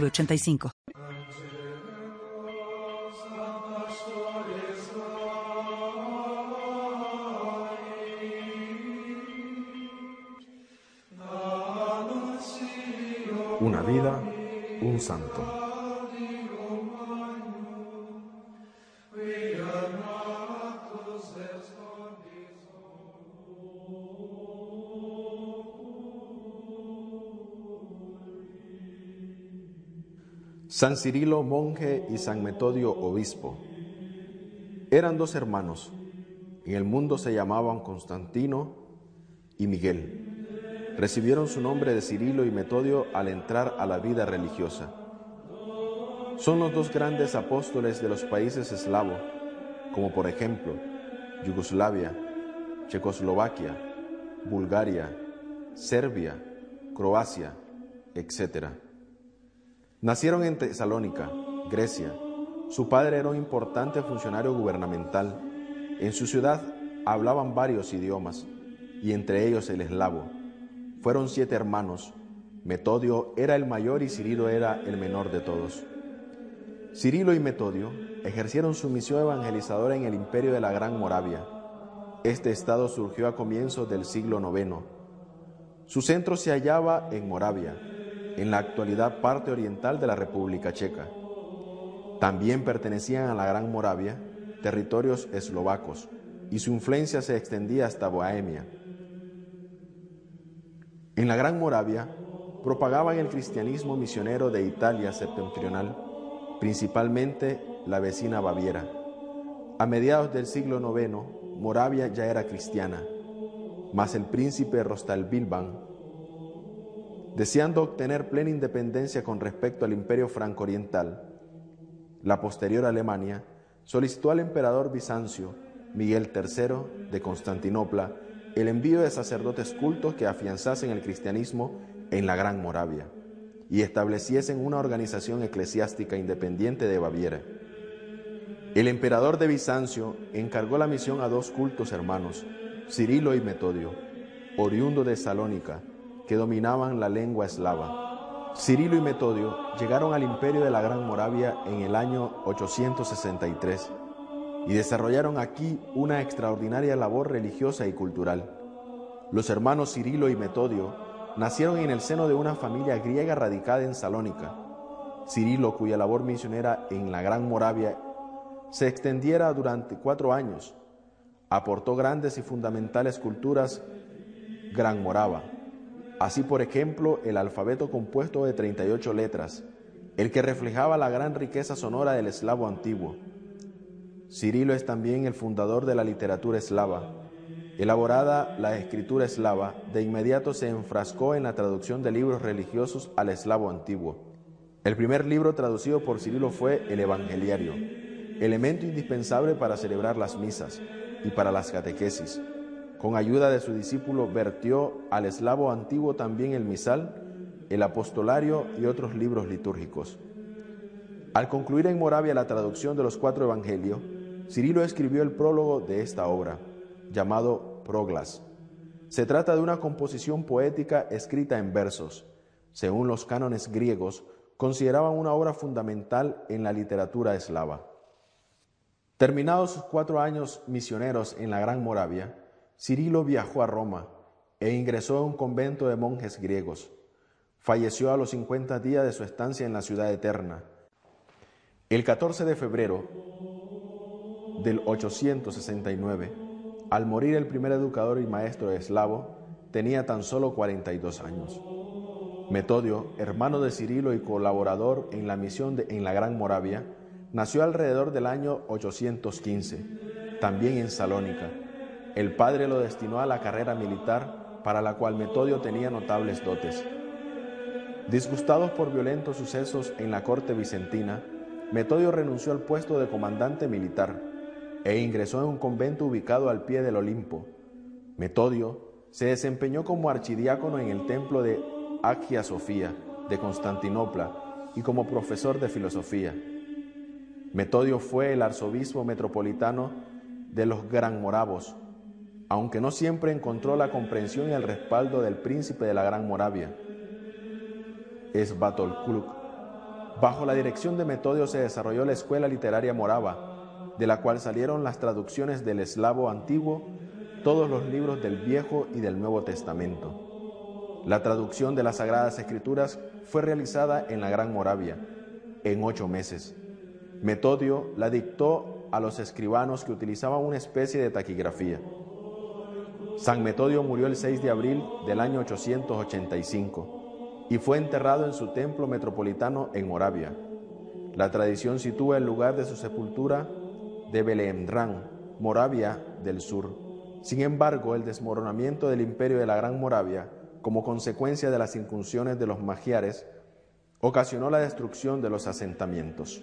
906985. Una vida, un santo. San Cirilo, monje, y San Metodio, obispo. Eran dos hermanos. En el mundo se llamaban Constantino y Miguel. Recibieron su nombre de Cirilo y Metodio al entrar a la vida religiosa. Son los dos grandes apóstoles de los países eslavos, como por ejemplo Yugoslavia, Checoslovaquia, Bulgaria, Serbia, Croacia, etc. Nacieron en Tesalónica, Grecia. Su padre era un importante funcionario gubernamental. En su ciudad hablaban varios idiomas, y entre ellos el eslavo. Fueron siete hermanos. Metodio era el mayor y Cirilo era el menor de todos. Cirilo y Metodio ejercieron su misión evangelizadora en el imperio de la Gran Moravia. Este estado surgió a comienzos del siglo IX. Su centro se hallaba en Moravia, en la actualidad parte oriental de la República Checa. También pertenecían a la Gran Moravia territorios eslovacos y su influencia se extendía hasta Bohemia. En la Gran Moravia propagaban el cristianismo misionero de Italia septentrional, principalmente la vecina Baviera. A mediados del siglo IX, Moravia ya era cristiana, mas el príncipe Rostalbilban, deseando obtener plena independencia con respecto al imperio franco-oriental, la posterior Alemania, solicitó al emperador Bizancio, Miguel III de Constantinopla, el envío de sacerdotes cultos que afianzasen el cristianismo en la Gran Moravia y estableciesen una organización eclesiástica independiente de Baviera. El emperador de Bizancio encargó la misión a dos cultos hermanos, Cirilo y Metodio, oriundo de Salónica, que dominaban la lengua eslava. Cirilo y Metodio llegaron al imperio de la Gran Moravia en el año 863 y desarrollaron aquí una extraordinaria labor religiosa y cultural. Los hermanos Cirilo y Metodio nacieron en el seno de una familia griega radicada en Salónica. Cirilo, cuya labor misionera en la Gran Moravia se extendiera durante cuatro años, aportó grandes y fundamentales culturas gran morava. Así, por ejemplo, el alfabeto compuesto de 38 letras, el que reflejaba la gran riqueza sonora del eslavo antiguo. Cirilo es también el fundador de la literatura eslava. Elaborada la escritura eslava, de inmediato se enfrascó en la traducción de libros religiosos al eslavo antiguo. El primer libro traducido por Cirilo fue el Evangeliario, elemento indispensable para celebrar las misas y para las catequesis. Con ayuda de su discípulo vertió al eslavo antiguo también el misal, el apostolario y otros libros litúrgicos. Al concluir en Moravia la traducción de los cuatro evangelios, Cirilo escribió el prólogo de esta obra, llamado Proglas. Se trata de una composición poética escrita en versos. Según los cánones griegos, consideraban una obra fundamental en la literatura eslava. Terminados sus cuatro años misioneros en la Gran Moravia, Cirilo viajó a Roma e ingresó a un convento de monjes griegos. Falleció a los 50 días de su estancia en la ciudad eterna. El 14 de febrero del 869, al morir el primer educador y maestro eslavo, tenía tan solo 42 años. Metodio, hermano de Cirilo y colaborador en la misión en la Gran Moravia, nació alrededor del año 815, también en Salónica. El padre lo destinó a la carrera militar, para la cual Metodio tenía notables dotes. Disgustados por violentos sucesos en la corte vicentina, Metodio renunció al puesto de comandante militar e ingresó en un convento ubicado al pie del Olimpo. Metodio se desempeñó como archidiácono en el templo de Agia Sofía de Constantinopla y como profesor de filosofía. Metodio fue el arzobispo metropolitano de los Gran Moravos, aunque no siempre encontró la comprensión y el respaldo del príncipe de la Gran Moravia. Svatolkluk. Bajo la dirección de Metodio se desarrolló la Escuela Literaria Morava, de la cual salieron las traducciones del eslavo antiguo, todos los libros del Viejo y del Nuevo Testamento. La traducción de las Sagradas Escrituras fue realizada en la Gran Moravia, en ocho meses. Metodio la dictó a los escribanos que utilizaban una especie de taquigrafía. San Metodio murió el 6 de abril del año 885 y fue enterrado en su templo metropolitano en Moravia. La tradición sitúa el lugar de su sepultura de Belemdrán, Moravia del Sur. Sin embargo, el desmoronamiento del imperio de la Gran Moravia, como consecuencia de las incursiones de los magiares, ocasionó la destrucción de los asentamientos.